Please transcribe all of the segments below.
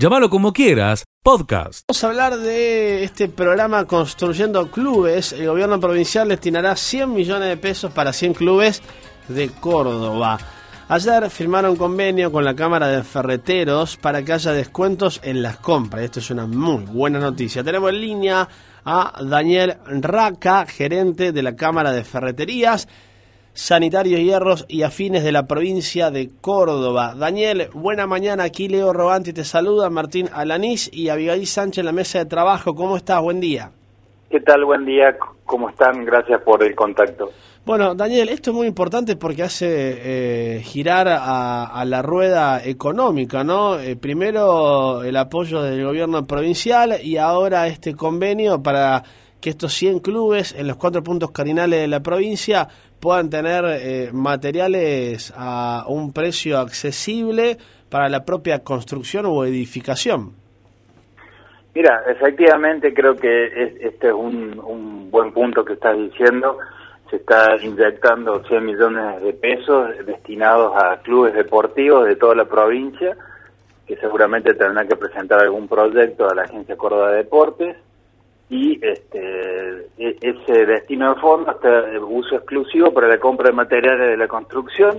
Llámalo como quieras, podcast. Vamos a hablar de este programa Construyendo Clubes. El gobierno provincial destinará 100 millones de pesos para 100 clubes de Córdoba. Ayer firmaron convenio con la Cámara de Ferreteros para que haya descuentos en las compras. Esto es una muy buena noticia. Tenemos en línea a Daniel Raca, gerente de la Cámara de Ferreterías. Sanitarios Hierros y Afines de la provincia de Córdoba. Daniel, buena mañana. Aquí Leo Robanti te saluda, Martín Alanís y Abigail Sánchez en la mesa de trabajo. ¿Cómo estás? Buen día. ¿Qué tal? Buen día. ¿Cómo están? Gracias por el contacto. Bueno, Daniel, esto es muy importante porque hace eh, girar a, la rueda económica, ¿no? Eh, primero el apoyo del gobierno provincial y ahora este convenio para que estos 100 clubes en los cuatro puntos cardinales de la provincia puedan tener eh, materiales a un precio accesible para la propia construcción o edificación. Mira, efectivamente creo que este es un, buen punto que estás diciendo. Se está inyectando 100 millones de pesos destinados a clubes deportivos de toda la provincia, que seguramente tendrán que presentar algún proyecto a la Agencia Córdoba de Deportes y este, e, ese destino de fondos está de uso exclusivo para la compra de materiales de la construcción.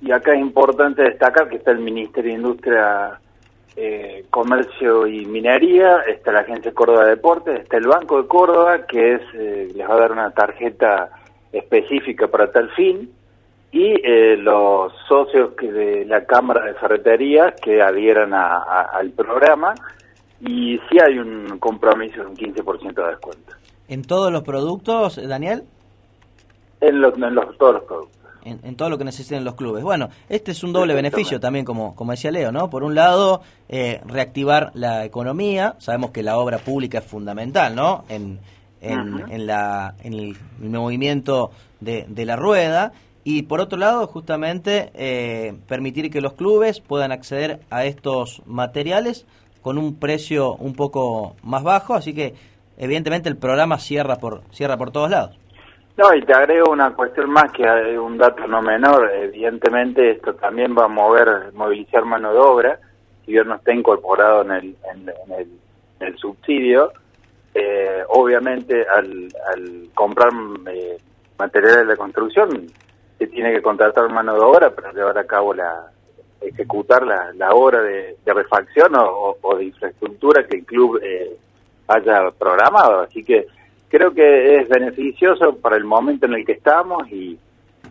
Y acá es importante destacar que está el Ministerio de Industria, eh, Comercio y Minería, está la Agencia Córdoba de Deportes, está el Banco de Córdoba que es eh, les va a dar una tarjeta específica para tal fin y eh, los socios que de la Cámara de Ferreterías que adhieran al programa y sí hay un compromiso de un 15% de descuento. ¿En todos los productos, Daniel? En, los, en los, todos los productos. En, todo lo que necesiten los clubes. Bueno, este es un doble beneficio también, como, como decía Leo, ¿no? Por un lado, eh, reactivar la economía. Sabemos que la obra pública es fundamental, ¿no? En, en, la, en el, movimiento de, de, la rueda. Y por otro lado, justamente, eh, permitir que los clubes puedan acceder a estos materiales con un precio un poco más bajo, así que evidentemente el programa cierra por cierra por todos lados. No, y te agrego una cuestión más que hay un dato no menor. Evidentemente esto también va a mover, movilizar mano de obra, si bien no está incorporado en el, en, el, subsidio. Eh, obviamente al, al comprar eh, materiales de construcción se tiene que contratar mano de obra para llevar a cabo la, ejecutar la, la obra de, refacción o, de infraestructura que el club eh, haya programado. Así que creo que es beneficioso para el momento en el que estamos y,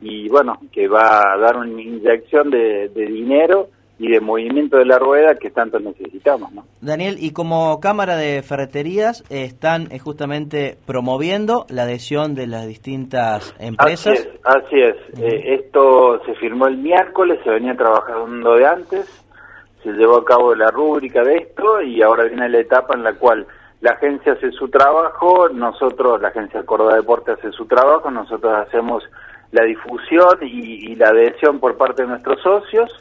y bueno, que va a dar una inyección de, de dinero y de movimiento de la rueda que tanto necesitamos. ¿no? Daniel, y como Cámara de Ferreterías están eh, justamente promoviendo la adhesión de las distintas empresas. Así es, eh, esto se firmó el miércoles, se venía trabajando de antes, se llevó a cabo la rúbrica de esto y ahora viene la etapa en la cual la agencia hace su trabajo, nosotros, la agencia Córdoba Deporte hace su trabajo, nosotros hacemos la difusión y la adhesión por parte de nuestros socios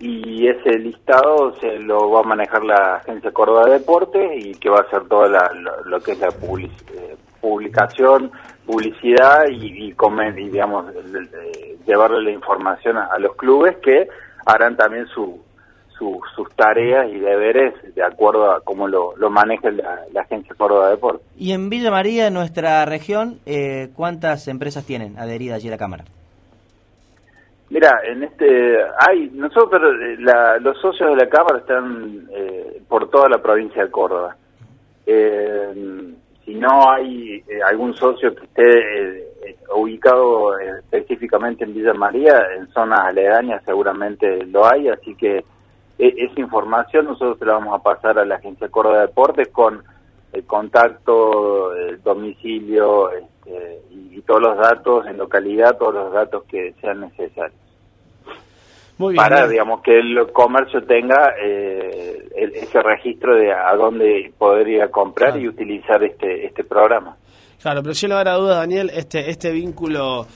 y ese listado se lo va a manejar la Agencia Córdoba de Deportes y que va a hacer toda lo, que es la eh, publicación, publicidad y, y, digamos, llevarle la información a, los clubes que harán también su, sus tareas y deberes de acuerdo a cómo lo, lo maneja la, Agencia Córdoba de Deportes. Y en Villa María, en nuestra región, eh, ¿cuántas empresas tienen adheridas allí a la Cámara? Mira, en este hay nosotros eh, los socios de la cámara están eh, por toda la provincia de Córdoba. Eh, si no hay algún socio que esté ubicado específicamente en Villa María, en zonas aledañas seguramente lo hay, así que esa información nosotros se la vamos a pasar a la Agencia Córdoba de Deportes con el contacto, el domicilio este, y, todos los datos en localidad, todos los datos que sean necesarios. Muy bien, para, digamos, que el comercio tenga eh, ese registro de a dónde podría comprar y utilizar este este programa. Claro, pero sin lugar a duda, Daniel, este este vínculo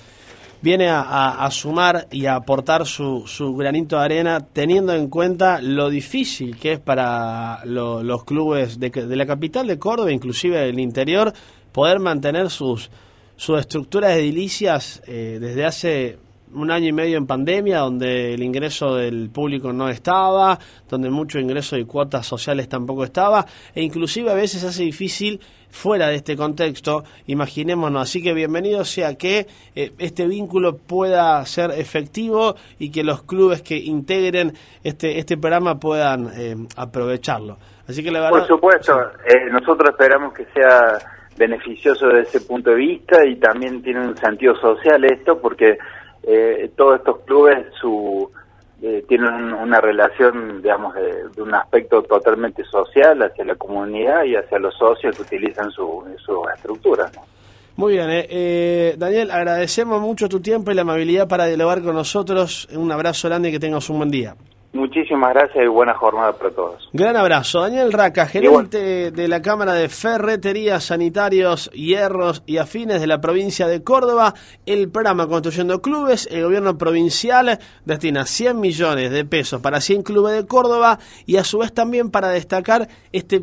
viene a, sumar y a aportar su, su, granito de arena teniendo en cuenta lo difícil que es para los clubes de, de, la capital de Córdoba, inclusive del interior, poder mantener sus, sus estructuras edilicias eh, desde hace un año y medio en pandemia, donde el ingreso del público no estaba, donde mucho ingreso de cuotas sociales tampoco estaba, e inclusive a veces hace difícil fuera de este contexto, imaginémonos, así que bienvenido sea que eh, este vínculo pueda ser efectivo y que los clubes que integren este, este programa puedan eh, aprovecharlo. Así que la verdad, Por supuesto, eh, nosotros esperamos que sea beneficioso desde ese punto de vista y también tiene un sentido social esto porque eh, todos estos clubes su eh, tienen una relación, digamos, de, un aspecto totalmente social hacia la comunidad y hacia los socios que utilizan su, su estructura. ¿no? Muy bien, eh, eh, Daniel, agradecemos mucho tu tiempo y la amabilidad para dialogar con nosotros. Un abrazo grande y que tengas un buen día. Muchísimas gracias y buena jornada para todos. Gran abrazo. Daniel Raca, gerente de la Cámara de Ferreterías, Sanitarios, Hierros y Afines de la provincia de Córdoba. El programa Construyendo Clubes, el gobierno provincial destina 100 millones de pesos para 100 clubes de Córdoba y a su vez también para destacar este...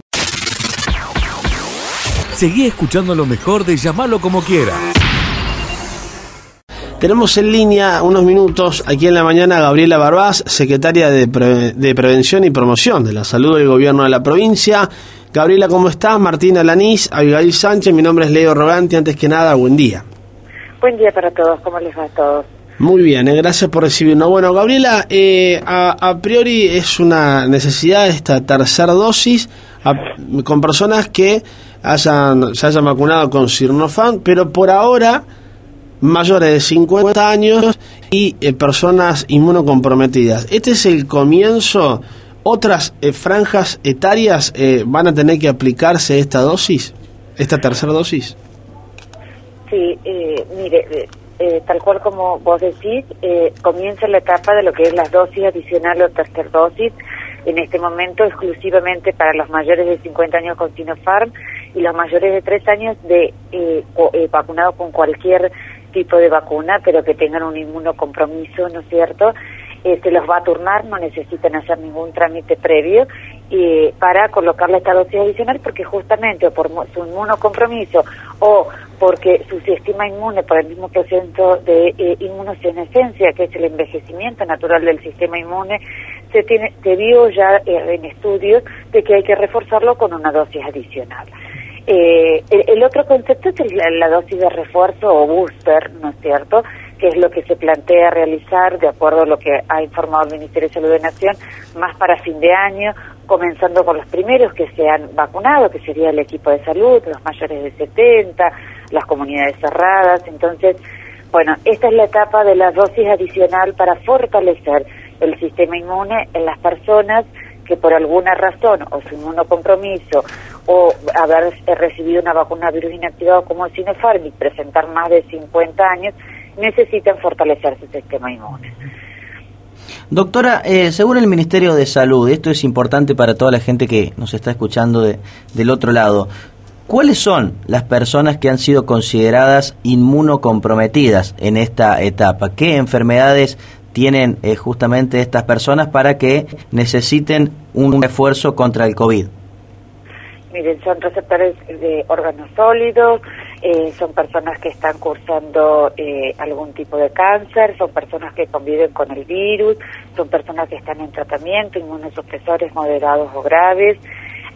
Seguí escuchando lo mejor de llamarlo como quieras. Tenemos en línea unos minutos aquí en la mañana a Gabriela Barbás, secretaria de, Pre de, Prevención y Promoción de la Salud del Gobierno de la provincia. Gabriela, ¿cómo estás? Martina Lanís, Abigail Sánchez, mi nombre es Leo Rogante. Antes que nada, buen día. Buen día para todos, ¿cómo les va a todos? Muy bien, eh, gracias por recibirnos. Bueno, Gabriela, eh, a, a, priori es una necesidad esta tercera dosis a, con personas que hayan, se hayan vacunado con Sirnofan, pero por ahora mayores de 50 años y eh, personas inmunocomprometidas. Este es el comienzo. ¿Otras eh, franjas etarias eh, van a tener que aplicarse esta dosis, esta tercera dosis? Sí, mire, tal cual como vos decís, comienza la etapa de lo que es las dosis adicionales o tercera dosis, en este momento exclusivamente para los mayores de 50 años con Sinopharm y los mayores de 3 años de vacunados con cualquier tipo de vacuna, pero que tengan un inmunocompromiso, ¿no es cierto? Se los va a turnar, no necesitan hacer ningún trámite previo eh, para colocarle esta dosis adicional porque justamente o por su inmunocompromiso o porque su sistema inmune por el mismo proceso de eh, que es el envejecimiento natural del sistema inmune, se, tiene, se vio ya eh, en estudios de que hay que reforzarlo con una dosis adicional. Eh, el, otro concepto es la, la, dosis de refuerzo o booster, ¿no es cierto?, que es lo que se plantea realizar, de acuerdo a lo que ha informado el Ministerio de Salud de Nación, más para fin de año, comenzando con los primeros que se han vacunado, que sería el equipo de salud, los mayores de 70, las comunidades cerradas. Entonces, bueno, esta es la etapa de la dosis adicional para fortalecer el sistema inmune en las personas que por alguna razón, o su inmunocompromiso, o haber recibido una vacuna virus inactivado como el Sinopharm y presentar más de 50 años, necesitan fortalecer su sistema inmune. Doctora, eh, según el Ministerio de Salud, esto es importante para toda la gente que nos está escuchando de, del otro lado, ¿cuáles son las personas que han sido consideradas inmunocomprometidas en esta etapa? ¿Qué enfermedades tienen eh, justamente estas personas para que necesiten un esfuerzo contra el COVID? Miren, son receptores de órganos sólidos, eh, son personas que están cursando eh, algún tipo de cáncer, son personas que conviven con el virus, son personas que están en tratamiento, inmunosupresores moderados o graves.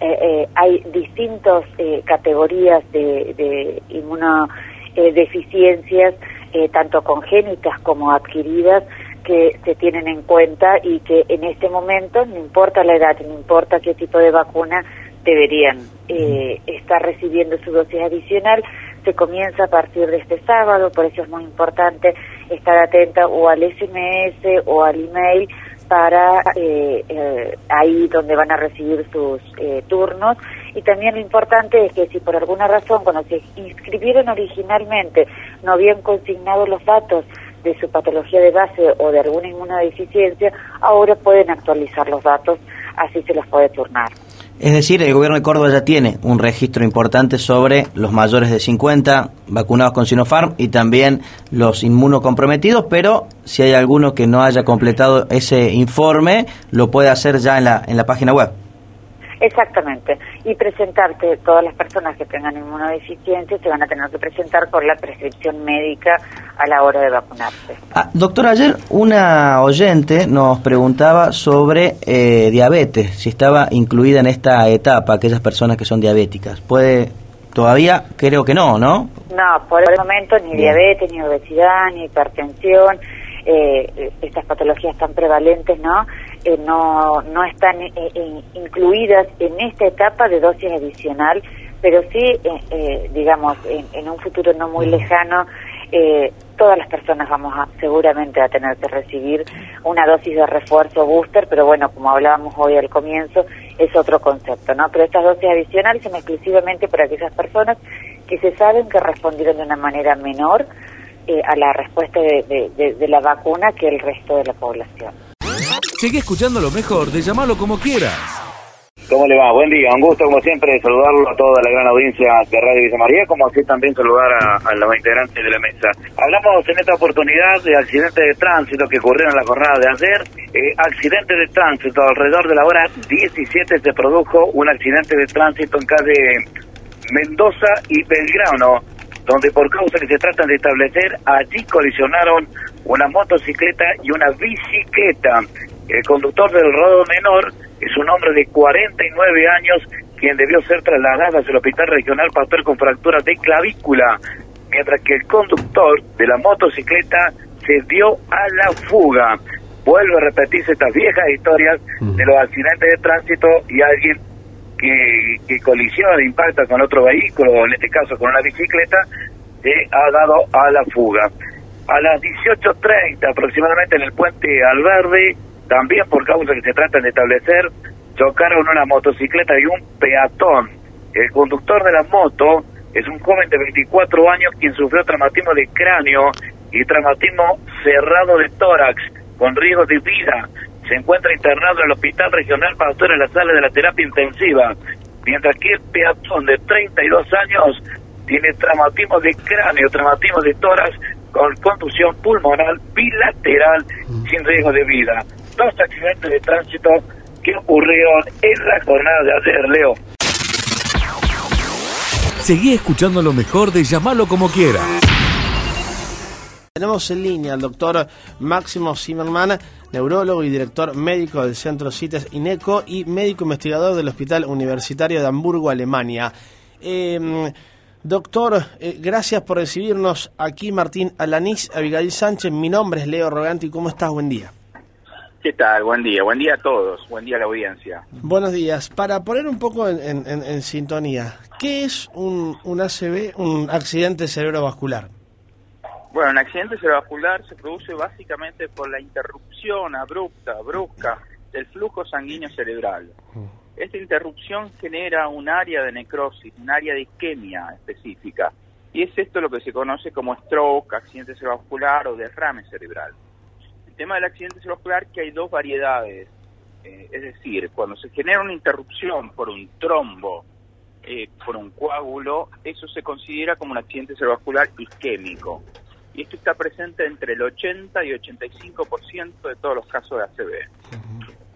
Eh, hay distintas categorías de, de inmunodeficiencias, tanto congénitas como adquiridas, que se tienen en cuenta y que en este momento, no importa la edad, no importa qué tipo de vacuna, deberían eh, estar recibiendo su dosis adicional. Se comienza a partir de este sábado, por eso es muy importante estar atenta o al SMS o al email para eh, eh, ahí donde van a recibir sus eh, turnos. Y también lo importante es que si por alguna razón cuando se inscribieron originalmente no habían consignado los datos de su patología de base o de alguna inmunodeficiencia, ahora pueden actualizar los datos, así se los puede turnar. Es decir, el gobierno de Córdoba ya tiene un registro importante sobre los mayores de 50 vacunados con Sinopharm y también los inmunocomprometidos, pero si hay alguno que no haya completado ese informe, lo puede hacer ya en la, en la página web. Exactamente. Y presentarte, todas las personas que tengan inmunodeficiencia se van a tener que presentar con la prescripción médica a la hora de vacunarse. Ah, doctor, ayer una oyente nos preguntaba sobre eh, diabetes, si estaba incluida en esta etapa aquellas personas que son diabéticas. ¿Puede Todavía creo que no, ¿no? No, por el momento ni diabetes, ni obesidad, ni hipertensión, eh, estas patologías tan prevalentes, ¿no? Eh, no, no están eh, eh, incluidas en esta etapa de dosis adicional, pero sí, digamos, en, un futuro no muy lejano, todas las personas vamos a, seguramente a tener que recibir una dosis de refuerzo booster, pero bueno, como hablábamos hoy al comienzo, es otro concepto, ¿no? Pero estas dosis adicionales son exclusivamente para aquellas personas que se saben que respondieron de una manera menor a la respuesta de, de la vacuna que el resto de la población. Sigue escuchando lo mejor de llamarlo como quieras. ¿Cómo le va? Buen día, un gusto como siempre saludarlo a toda la gran audiencia de Radio Villa María, como así también saludar a, los integrantes de la mesa. Hablamos en esta oportunidad de accidentes de tránsito que ocurrieron en la jornada de ayer. Eh, accidente de tránsito, alrededor de la hora 17 se produjo un accidente de tránsito en calle Mendoza y Belgrano, donde por causa que se tratan de establecer, allí colisionaron una motocicleta y una bicicleta. El conductor del rodo menor es un hombre de 49 años quien debió ser trasladado hacia el Hospital Regional Pastor con fractura de clavícula, mientras que el conductor de la motocicleta se dio a la fuga. Vuelve a repetirse estas viejas historias de los accidentes de tránsito y alguien que, que colisiona, impacta con otro vehículo, en este caso con una bicicleta, se ha dado a la fuga. A las 18.30 aproximadamente en el puente Alverde, también por causa que se trata de establecer, chocaron una motocicleta y un peatón. El conductor de la moto es un joven de 24 años quien sufrió traumatismo de cráneo y traumatismo cerrado de tórax con riesgo de vida. Se encuentra internado en el Hospital Regional Pastor en la sala de la terapia intensiva, mientras que el peatón de 32 años tiene traumatismo de cráneo, traumatismo de tórax con contusión pulmonar bilateral sin riesgo de vida dos accidentes de tránsito que ocurrieron en la jornada de ayer, Leo. Seguí escuchando lo mejor de llamarlo como quiera. Tenemos en línea al doctor Máximo Zimmerman, neurólogo y director médico del Centro CITES INECO y médico investigador del Hospital Universitario de Hamburgo, Alemania. Em, doctor, eh, gracias por recibirnos aquí, Martín Alanís, Abigail Sánchez. Mi nombre es Leo Roganti. ¿Cómo estás? Buen día. ¿Qué tal? Buen día, buen día a todos, buen día a la audiencia. Buenos días. Para poner un poco en, sintonía, ¿qué es un, un ACV, un accidente cerebrovascular? Bueno, un accidente cerebrovascular se produce básicamente por la interrupción abrupta, brusca, del flujo sanguíneo cerebral. Esta interrupción genera un área de necrosis, un área de isquemia específica. Y es esto lo que se conoce como stroke, accidente cerebrovascular o derrame cerebral tema del accidente cerebrovascular que hay dos variedades. Eh, es decir, cuando se genera una interrupción por un trombo, eh, por un coágulo, eso se considera como un accidente cerebrovascular isquémico. Y esto está presente entre el 80 y 85% de todos los casos de ACV.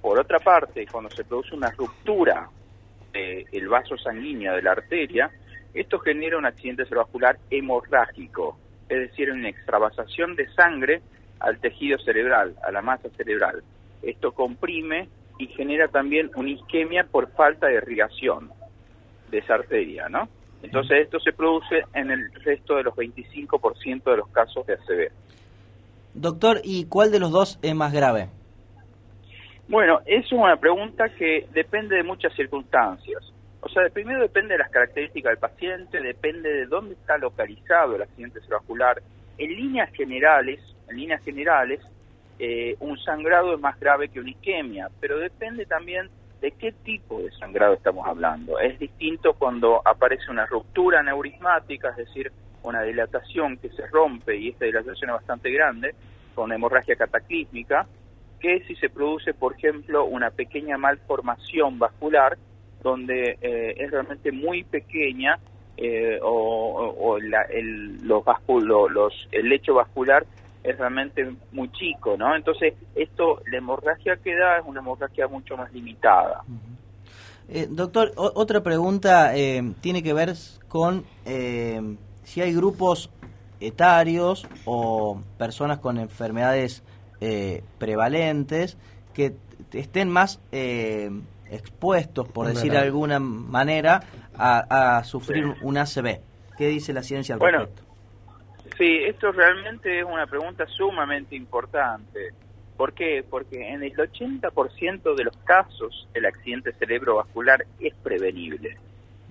Por otra parte, cuando se produce una ruptura del vaso sanguíneo de la arteria, esto genera un accidente cerebrovascular hemorrágico, es decir, una extravasación de sangre al tejido cerebral, a la masa cerebral. Esto comprime y genera también una isquemia por falta de irrigación de esa arteria, ¿no? Entonces esto se produce en el resto de los 25% de los casos de ACV. Doctor, ¿y cuál de los dos es más grave? Bueno, es una pregunta que depende de muchas circunstancias. O sea, primero depende de las características del paciente, depende de dónde está localizado el accidente cerebral. En líneas generales, en líneas generales, eh, un sangrado es más grave que una isquemia, pero depende también de qué tipo de sangrado estamos hablando. Es distinto cuando aparece una ruptura neurismática, es decir, una dilatación que se rompe y esta dilatación es bastante grande, con hemorragia cataclísmica, que si se produce, por ejemplo, una pequeña malformación vascular, donde eh, es realmente muy pequeña eh, o, el, los, los, el lecho vascular es realmente muy chico, ¿no? Entonces, esto, la hemorragia que da es una hemorragia mucho más limitada. Eh, doctor, otra pregunta eh, tiene que ver con eh, si hay grupos etarios o personas con enfermedades prevalentes que estén más expuestos, por decir de alguna manera, a, sufrir un ACV. ¿Qué dice la ciencia al bueno, Sí, esto realmente es una pregunta sumamente importante. ¿Por qué? Porque en el 80% de los casos el accidente cerebrovascular es prevenible.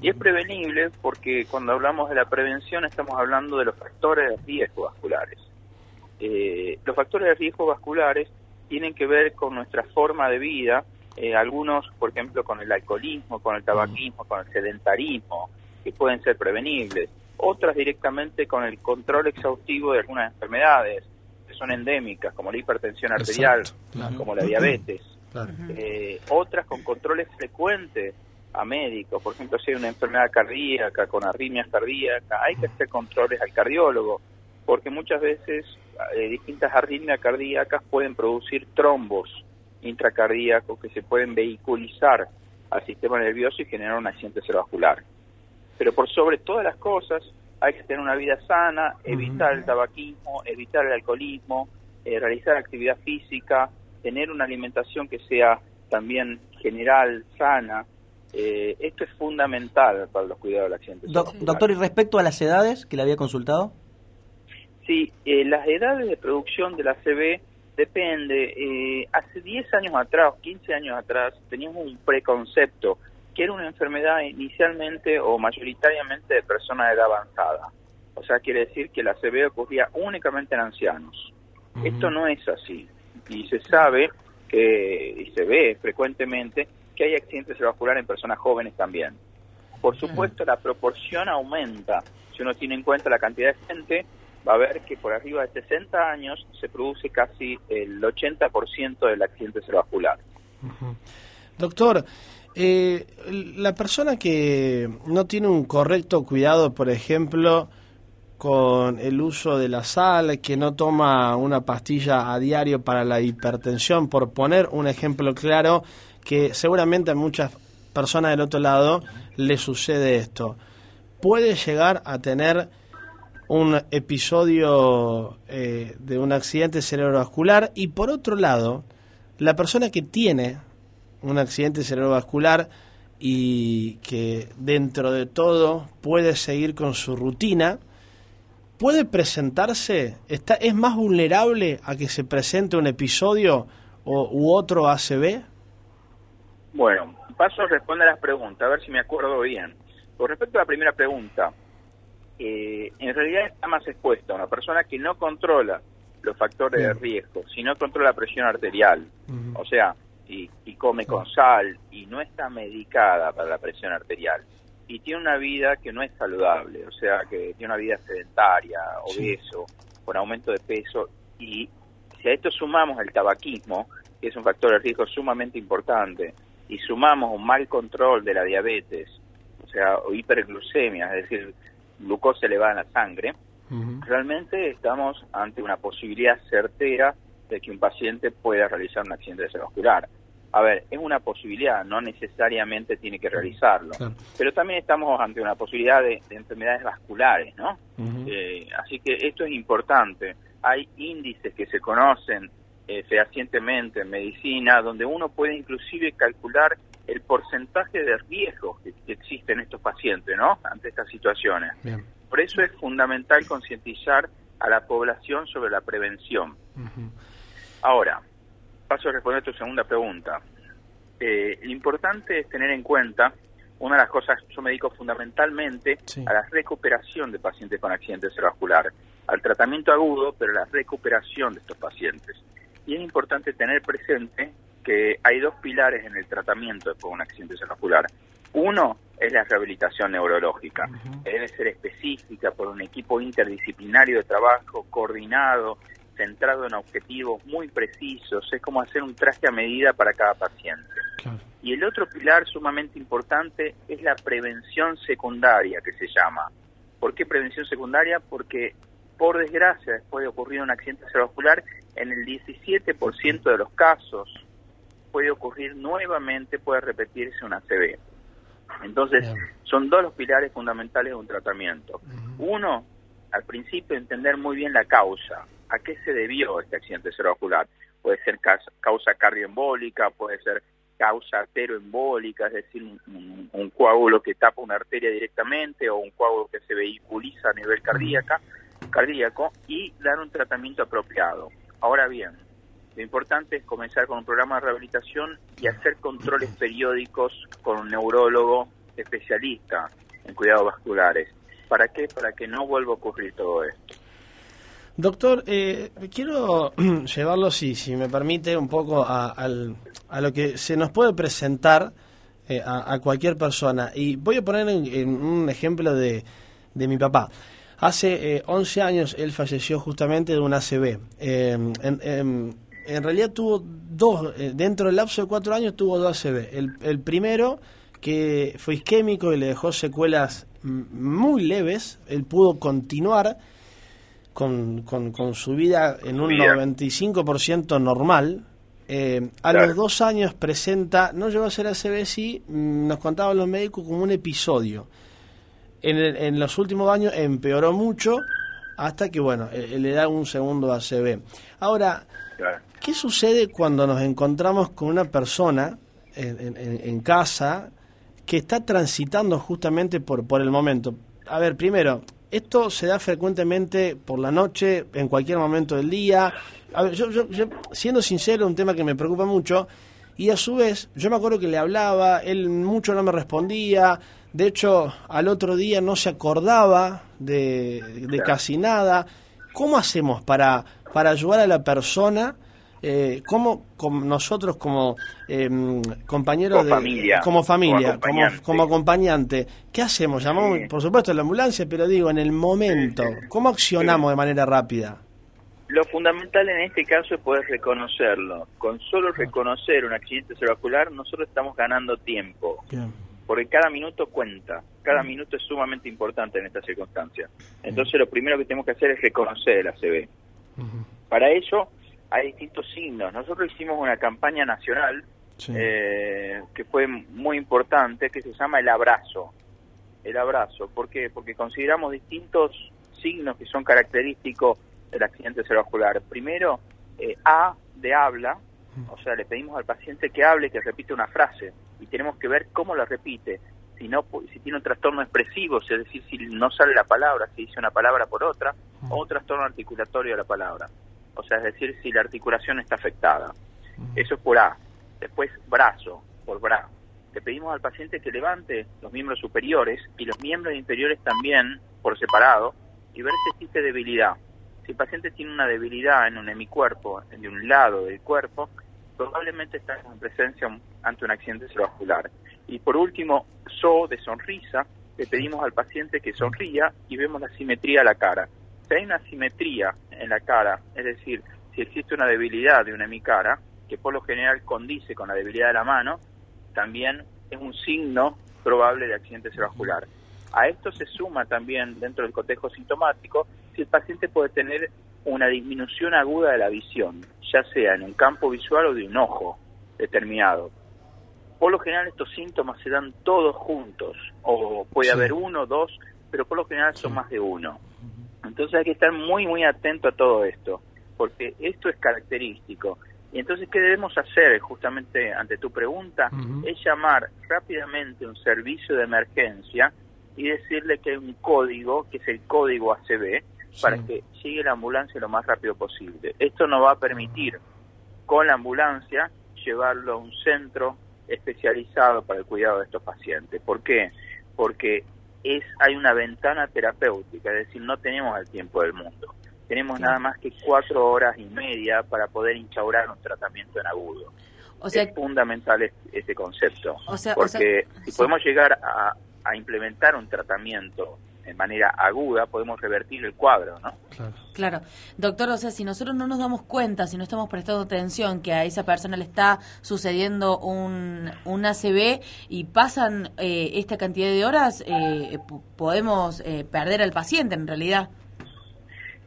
Y es prevenible porque cuando hablamos de la prevención estamos hablando de los factores de riesgo vasculares. Eh, los factores de riesgo vasculares tienen que ver con nuestra forma de vida, eh, algunos, por ejemplo, con el alcoholismo, con el tabaquismo, con el sedentarismo, que pueden ser prevenibles, otras directamente con el control exhaustivo de algunas enfermedades que son endémicas, como la hipertensión arterial, como la diabetes, eh, otras con controles frecuentes a médicos, por ejemplo, si hay una enfermedad cardíaca, con arritmias cardíacas, hay que hacer controles al cardiólogo, porque muchas veces eh, distintas arritmias cardíacas pueden producir trombos intracardíacos que se pueden vehiculizar al sistema nervioso y generar un accidente cerebrovascular. Pero por sobre todas las cosas, hay que tener una vida sana, evitar el tabaquismo, evitar el alcoholismo, eh, realizar actividad física, tener una alimentación que sea también general, sana. Eh, esto es fundamental para los cuidados del accidente. doctor, ¿y respecto a las edades que le había consultado? Sí, eh, las edades de producción de la CB Depende. Eh, hace 10 años atrás, 15 años atrás, teníamos un preconcepto que era una enfermedad inicialmente o mayoritariamente de personas de edad avanzada. O sea, quiere decir que la CB ocurría únicamente en ancianos. Esto no es así. Y se sabe que, y se ve frecuentemente, que hay accidentes cerebrovasculares en personas jóvenes también. Por supuesto, la proporción aumenta si uno tiene en cuenta la cantidad de gente va a ver que por arriba de 60 años se produce casi el 80% del accidente cerebrovascular. Doctor, eh, la persona que no tiene un correcto cuidado, por ejemplo, con el uso de la sal, que no toma una pastilla a diario para la hipertensión, por poner un ejemplo claro, que seguramente a muchas personas del otro lado le sucede esto, puede llegar a tener un episodio eh, de un accidente cerebrovascular y por otro lado, la persona que tiene un accidente cerebrovascular y que dentro de todo puede seguir con su rutina, puede presentarse, está, es más vulnerable a que se presente un episodio o, u otro ACV? Bueno, paso a responder a las preguntas, a ver si me acuerdo bien. Con respecto a la primera pregunta, eh, en realidad está más expuesta una persona que no controla los factores de riesgo, si no controla la presión arterial, o sea, y, come con sal y no está medicada para la presión arterial y tiene una vida que no es saludable, o sea, que tiene una vida sedentaria, obeso, con aumento de peso y si a esto sumamos el tabaquismo, que es un factor de riesgo sumamente importante, y sumamos un mal control de la diabetes, o sea, o hiperglucemia, es decir, glucosa elevada en la sangre, realmente estamos ante una posibilidad certera de que un paciente pueda realizar un accidente cerebrovascular. A ver, es una posibilidad, no necesariamente tiene que realizarlo, pero también estamos ante una posibilidad de, enfermedades vasculares, ¿no? Eh, así que esto es importante. Hay índices que se conocen eh, fehacientemente en medicina donde uno puede inclusive calcular el porcentaje de riesgo que, existe en estos pacientes, ¿no? Ante estas situaciones. Por eso es fundamental concientizar a la población sobre la prevención. Ahora, paso a responder tu segunda pregunta. Eh, lo importante es tener en cuenta, una de las cosas, yo me dedico fundamentalmente a la recuperación de pacientes con accidente cerebrovascular, al tratamiento agudo, pero a la recuperación de estos pacientes. Y es importante tener presente que hay dos pilares en el tratamiento de un accidente cerebrovascular. Uno es la rehabilitación neurológica. Debe ser específica por un equipo interdisciplinario de trabajo, coordinado, centrado en objetivos muy precisos. Es como hacer un traje a medida para cada paciente. Y el otro pilar sumamente importante es la prevención secundaria, que se llama. ¿Por qué prevención secundaria? Porque por desgracia, después de ocurrir un accidente cerebrovascular, en el 17% de los casos puede ocurrir nuevamente, puede repetirse una ACV. Entonces, Bien. son dos los pilares fundamentales de un tratamiento. Uno, al principio entender muy bien la causa, a qué se debió este accidente cerebrovascular. Puede ser causa cardioembólica, puede ser causa arteroembólica, es decir, un, un- un coágulo que tapa una arteria directamente o un coágulo que se vehiculiza a nivel cardíaca, cardíaco y dar un tratamiento apropiado. Ahora bien, lo importante es comenzar con un programa de rehabilitación y hacer controles periódicos con un neurólogo especialista en cuidados vasculares. ¿Para qué? Para que no vuelva a ocurrir todo esto. Doctor, eh, quiero llevarlo, si, si me permite, un poco a, al- a lo que se nos puede presentar eh, a, a cualquier persona. Y voy a poner en, un ejemplo de, de mi papá. Hace eh, 11 años él falleció justamente de un ACV. Eh, en, en- en realidad tuvo dos, eh, dentro del lapso de cuatro años tuvo dos ACV. El, el primero, que fue isquémico y le dejó secuelas muy leves, él pudo continuar con, con, con su vida en un Vida. 95% normal. Eh, a Claro. los dos años presenta, no llegó a ser ACV, sí, mm, nos contaban los médicos como un episodio. En, el- en los últimos años empeoró mucho hasta que, bueno, eh, le da un segundo ACV. Ahora, Claro. ¿Qué sucede cuando nos encontramos con una persona en, en- en- en casa que está transitando justamente por, por el momento? A ver, primero, esto se da frecuentemente por la noche, en cualquier momento del día. A ver, yo, yo- yo, siendo sincero, un tema que me preocupa mucho. Y a su vez, yo me acuerdo que le hablaba, él mucho no me respondía. De hecho, al otro día no se acordaba de, de casi nada. ¿Cómo hacemos para, para ayudar a la persona? Eh, ¿Cómo nosotros como eh, compañeros Como de familia, como familia, como acompañante. como acompañante, ¿qué hacemos? Llamamos, Sí. por supuesto, a la ambulancia, pero digo, en el momento, ¿cómo accionamos de manera rápida? Lo fundamental en este caso es poder reconocerlo. Con solo reconocer un accidente cerebrovascular, nosotros estamos ganando tiempo. Bien. porque cada minuto cuenta, cada minuto es sumamente importante en esta circunstancia. Entonces lo primero que tenemos que hacer es reconocer el ACV. Para ello hay distintos signos. Nosotros hicimos una campaña nacional Sí. eh, que fue muy importante, que se llama el abrazo. El abrazo, ¿por qué? Porque consideramos distintos signos que son característicos del accidente cerebrovascular. Primero, eh, A de habla, o sea, le pedimos al paciente que hable, que repite una frase, y tenemos que ver cómo la repite. Si no, si tiene un trastorno expresivo, es decir, si no sale la palabra, si dice una palabra por otra, o un trastorno articulatorio de la palabra. O sea, es decir, si la articulación está afectada. Eso es por A. Después, brazo, por bra. Le pedimos al paciente que levante los miembros superiores y los miembros inferiores también por separado y ver si existe debilidad. Si el paciente tiene una debilidad en un hemicuerpo, en de un lado del cuerpo, probablemente está en presencia ante un accidente cerebrovascular. Y por último, so de sonrisa, le pedimos al paciente que sonría y vemos la simetría de la cara. Si hay una simetría en la cara, es decir, si existe una debilidad de una hemicara, que por lo general condice con la debilidad de la mano, también es un signo probable de accidente cerebrovascular. A esto se suma también dentro del cotejo sintomático si el paciente puede tener una disminución aguda de la visión, ya sea en un campo visual o de un ojo determinado. Por lo general estos síntomas se dan todos juntos, o puede Sí. haber uno, dos, pero por lo general son más de uno. Entonces hay que estar muy, muy atento a todo esto, porque esto es característico. Y entonces, ¿qué debemos hacer justamente ante tu pregunta? Es llamar rápidamente un servicio de emergencia y decirle que hay un código, que es el código ACB, para que llegue la ambulancia lo más rápido posible. Esto nos va a permitir, con la ambulancia, llevarlo a un centro especializado para el cuidado de estos pacientes. ¿Por qué? Porque es hay una ventana terapéutica, es decir, no tenemos el tiempo del mundo. Tenemos nada más que cuatro horas y media para poder instaurar un tratamiento en agudo. O sea, es fundamental es- este concepto, O sea- o porque sea- si podemos llegar a, a implementar un tratamiento de manera aguda, podemos revertir el cuadro, ¿no? Claro. Claro, doctor, o sea, si nosotros no nos damos cuenta, si no estamos prestando atención que a esa persona le está sucediendo un, un ACV y pasan eh, esta cantidad de horas, eh, podemos eh, perder al paciente en realidad.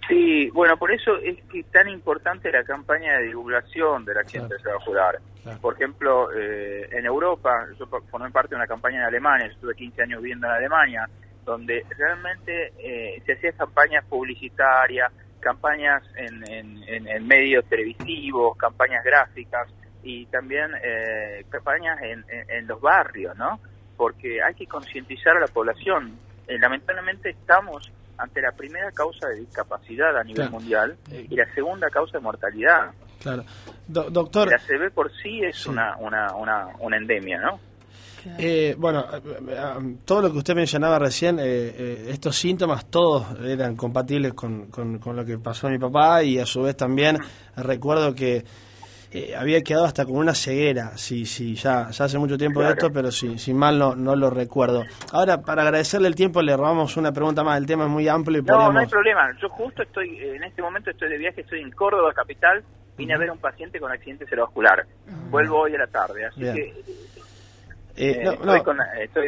Sí, bueno, por eso es que tan importante la campaña de divulgación del accidente cerebrovascular. Por ejemplo, eh, en Europa, yo formé parte de una campaña en Alemania, yo estuve 15 años viviendo en Alemania, donde realmente eh, se hacían campañas publicitarias, campañas en, en, medios televisivos, campañas gráficas y también eh, campañas en, en, los barrios, ¿no? Porque hay que concientizar a la población. lamentablemente estamos ante la primera causa de discapacidad a nivel mundial y la segunda causa de mortalidad. Claro. doctor. La CB por sí es Una, una, una, una endemia, ¿no? Eh, bueno, eh, eh, todo lo que usted mencionaba recién, estos síntomas todos eran compatibles con, con, con, lo que pasó a mi papá y a su vez también recuerdo que eh, había quedado hasta con una ceguera, sí, sí, ya, ya hace mucho tiempo de esto, pero sí, si mal no, no lo recuerdo. Ahora, para agradecerle el tiempo, le robamos una pregunta más, el tema es muy amplio y No, no hay problema, yo justo estoy, en este momento estoy de viaje, estoy en Córdoba, capital, vine a ver a un paciente con accidente cerebrovascular, vuelvo hoy a la tarde, así que... Eh, eh, estoy,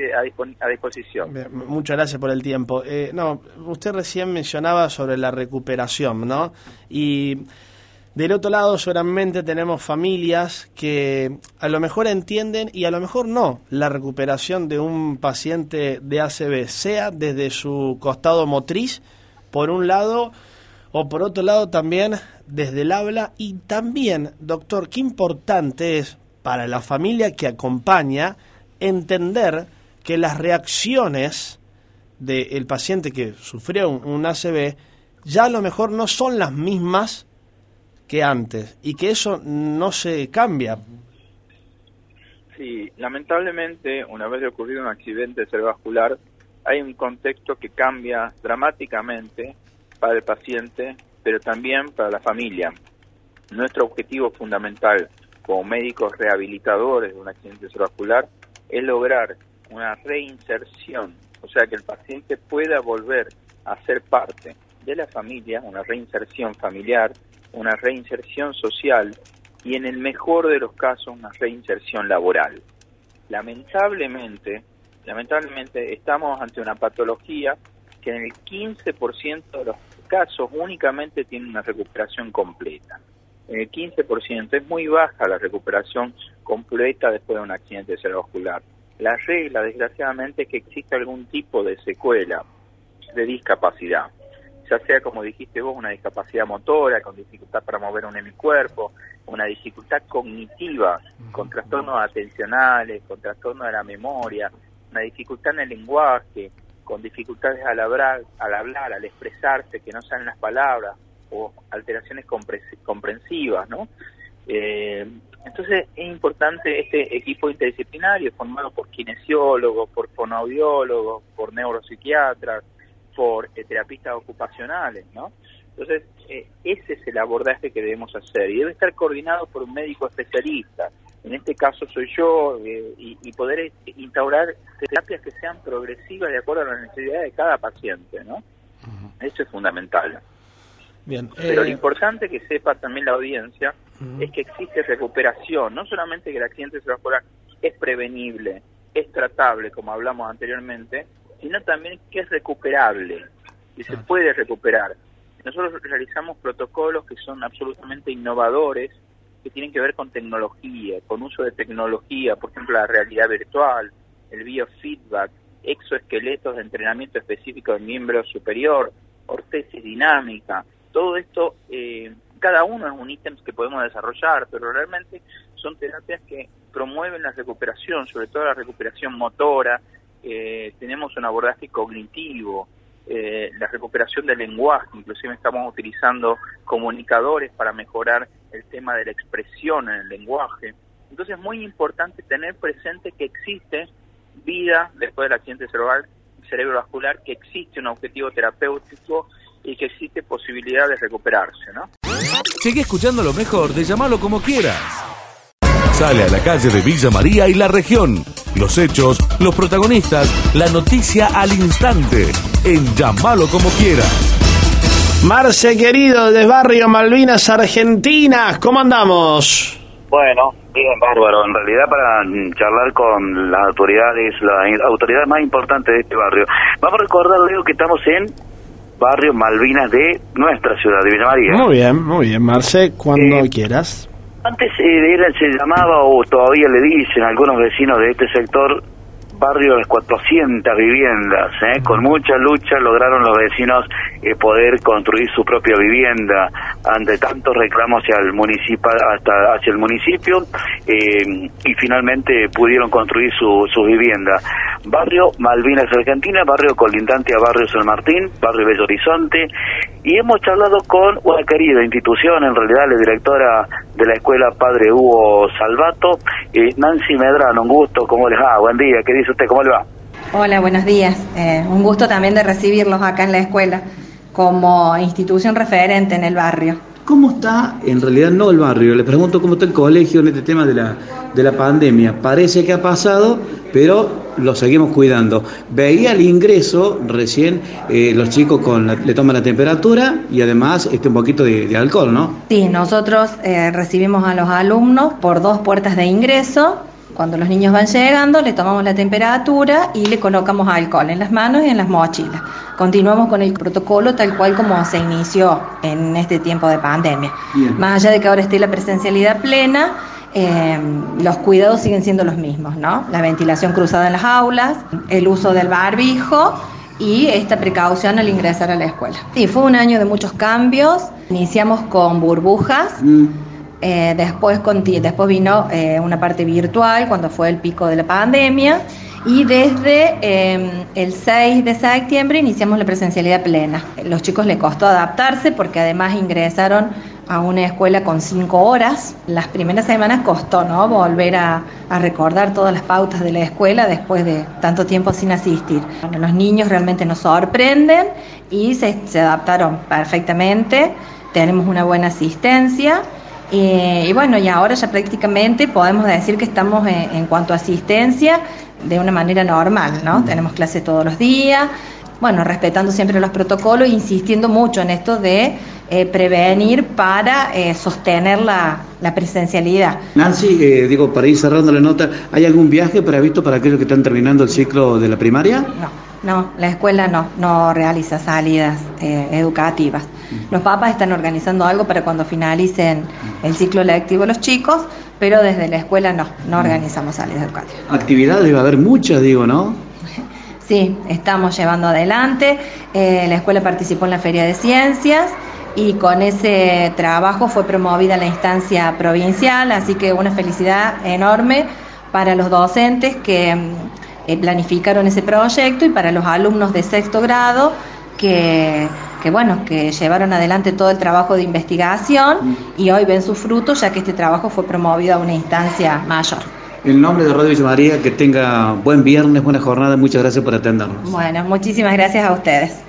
a, disposición. muchas gracias por el tiempo. no, usted recién mencionaba sobre la recuperación, ¿no? Y del otro lado, seguramente tenemos familias que a lo mejor entienden y a lo mejor no la recuperación de un paciente de ACV, sea desde su costado motriz, por un lado, o por otro lado también desde el habla. Y también, doctor, qué importante es para la familia que acompaña entender que las reacciones del paciente que sufrió un, un ACV ya a lo mejor no son las mismas que antes y que eso no se cambia. Sí, lamentablemente, una vez ocurrido un accidente cerebrovascular, hay un contexto que cambia dramáticamente para el paciente, pero también para la familia. Nuestro objetivo fundamental como médicos rehabilitadores de un accidente cerebrovascular es lograr una reinserción, o sea, que el paciente pueda volver a ser parte de la familia, una reinserción familiar, una reinserción social y en el mejor de los casos una reinserción laboral. Lamentablemente, lamentablemente estamos ante una patología que en el 15% de los casos únicamente tiene una recuperación completa. En el 15% es muy baja la recuperación completa después de un accidente cerebrovascular. La regla, desgraciadamente, es que existe algún tipo de secuela de discapacidad ya sea como dijiste vos, una discapacidad motora, con dificultad para mover un hemicuerpo, una dificultad cognitiva, con trastornos atencionales, con trastornos de la memoria, una dificultad en el lenguaje, con dificultades al hablar, al hablar, al expresarse, que no salen las palabras, o alteraciones comprensivas, ¿no? Eh, entonces es importante este equipo interdisciplinario formado por kinesiólogos, por fonoaudiólogos, por neuropsiquiatras, por eh, terapistas ocupacionales, ¿no? Entonces, eh, ese es el abordaje que debemos hacer y debe estar coordinado por un médico especialista. En este caso soy yo eh, y, poder instaurar terapias que sean progresivas de acuerdo a la necesidad de cada paciente, ¿no? Eso es fundamental. Bien, Pero lo importante que sepa también la audiencia es que existe recuperación, no solamente que el accidente cerebrovascular es prevenible, es tratable, como hablamos anteriormente, sino también que es recuperable, que se puede recuperar. Nosotros realizamos protocolos que son absolutamente innovadores, que tienen que ver con tecnología, con uso de tecnología, por ejemplo, la realidad virtual, el biofeedback, exoesqueletos de entrenamiento específico del miembro superior, ortesis dinámica, todo esto, eh, cada uno es un ítem que podemos desarrollar, pero realmente son terapias que promueven la recuperación, sobre todo la recuperación motora, eh, tenemos un abordaje cognitivo, eh, la recuperación del lenguaje, inclusive estamos utilizando comunicadores para mejorar el tema de la expresión en el lenguaje. Entonces es muy importante tener presente que existe vida después del accidente cerebral, cerebrovascular, que existe un objetivo terapéutico y que existe posibilidad de recuperarse, ¿no? Sigue escuchando lo mejor de llamarlo como quieras. Sale a la calle de Villa María y la región los hechos, los protagonistas, la noticia al instante, en Llamalo como quieras. Marce querido, de Barrio Malvinas, Argentina, ¿cómo andamos? Bueno, bien, bárbaro. En realidad para charlar con las autoridades, las autoridades más importantes de este barrio. Vamos a recordar, Leo, que estamos en barrio Malvinas de nuestra ciudad, de Villa María. Muy bien, muy bien, Marce, cuando Eh, quieras. Antes eh, era, se llamaba, o todavía le dicen algunos vecinos de este sector, barrio de las 400 viviendas. ¿eh? Con mucha lucha lograron los vecinos eh, poder construir su propia vivienda ante tantos reclamos hacia el municipal, hasta hacia el municipio eh, y finalmente pudieron construir su, su vivienda. Barrio Malvinas Argentina, barrio colindante a Barrio San Martín, barrio Bello Horizonte y hemos charlado con una querida institución, en realidad la directora de la escuela Padre Hugo Salvato, Nancy Medrano, un gusto, ¿cómo les va? Buen día, ¿qué dice usted? ¿Cómo le va? Hola, buenos días. Eh, un gusto también de recibirlos acá en la escuela como institución referente en el barrio. ¿Cómo está, en realidad no el barrio? Le pregunto cómo está el colegio en este tema de la, de la pandemia. Parece que ha pasado, pero lo seguimos cuidando. Veía el ingreso recién, eh, los chicos con la- le toman la temperatura y además este, un poquito de, de alcohol, ¿no? Sí, nosotros eh, recibimos a los alumnos por dos puertas de ingreso. Cuando los niños van llegando, le tomamos la temperatura y le colocamos alcohol en las manos y en las mochilas. Continuamos con el protocolo tal cual como se inició en este tiempo de pandemia. Bien. Más allá de que ahora esté la presencialidad plena, eh, los cuidados siguen siendo los mismos, ¿no? La ventilación cruzada en las aulas, el uso del barbijo y esta precaución al ingresar a la escuela. Sí, fue un año de muchos cambios. Iniciamos con burbujas. Eh, después, después vino eh, una parte virtual cuando fue el pico de la pandemia y desde eh, el 6 de septiembre iniciamos la presencialidad plena. Los chicos les costó adaptarse porque además ingresaron a una escuela con cinco horas. Las primeras semanas costó, ¿no? Volver a, recordar todas las pautas de la escuela después de tanto tiempo sin asistir. Los niños realmente nos sorprenden y se adaptaron perfectamente. Tenemos una buena asistencia. Eh, y bueno, y ahora ya prácticamente podemos decir que estamos en, en cuanto a asistencia de una manera normal, ¿no? Tenemos clase todos los días, bueno, respetando siempre los protocolos, insistiendo mucho en esto de eh, prevenir para eh, sostener la, la presencialidad. Nancy, eh, digo, para ir cerrando la nota, ¿hay algún viaje previsto para aquellos que están terminando el ciclo de la primaria? No, no, la escuela no, no realiza salidas eh, educativas. Los papás están organizando algo para cuando finalicen el ciclo lectivo los chicos, pero desde la escuela no, no organizamos salidas educativas. Actividades debe haber muchas, digo, ¿no? Sí, estamos llevando adelante. Eh, la escuela participó en la Feria de Ciencias y con ese trabajo fue promovida la instancia provincial, así que una felicidad enorme para los docentes que mm, eh, planificaron ese proyecto y para los alumnos de sexto grado que, que, bueno, que llevaron adelante todo el trabajo de investigación y hoy ven sus frutos ya que este trabajo fue promovido a una instancia mayor. En nombre de Radio Villa María, que tenga buen viernes, buena jornada, muchas gracias por atendernos. Bueno, muchísimas gracias a ustedes.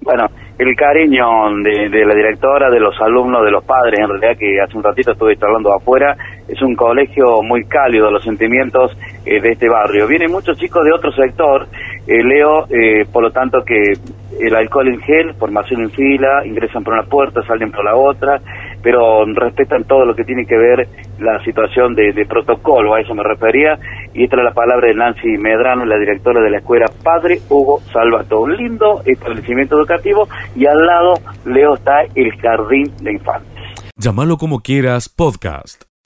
Bueno, el cariño de, de la directora, de los alumnos, de los padres, en realidad que hace un ratito estuve charlando afuera, es un colegio muy cálido, los sentimientos eh, de este barrio. Vienen muchos chicos de otro sector, eh, Leo, eh, por lo tanto que el alcohol en gel, formación en fila, ingresan por una puerta, salen por la otra, pero respetan todo lo que tiene que ver la situación de, protocolo, a eso me refería, y esta es la palabra de Nancy Medrano, la directora de la escuela Padre Hugo Salvato. Un lindo establecimiento educativo y al lado, Leo, está el jardín de infantes. Llámalo como quieras podcast.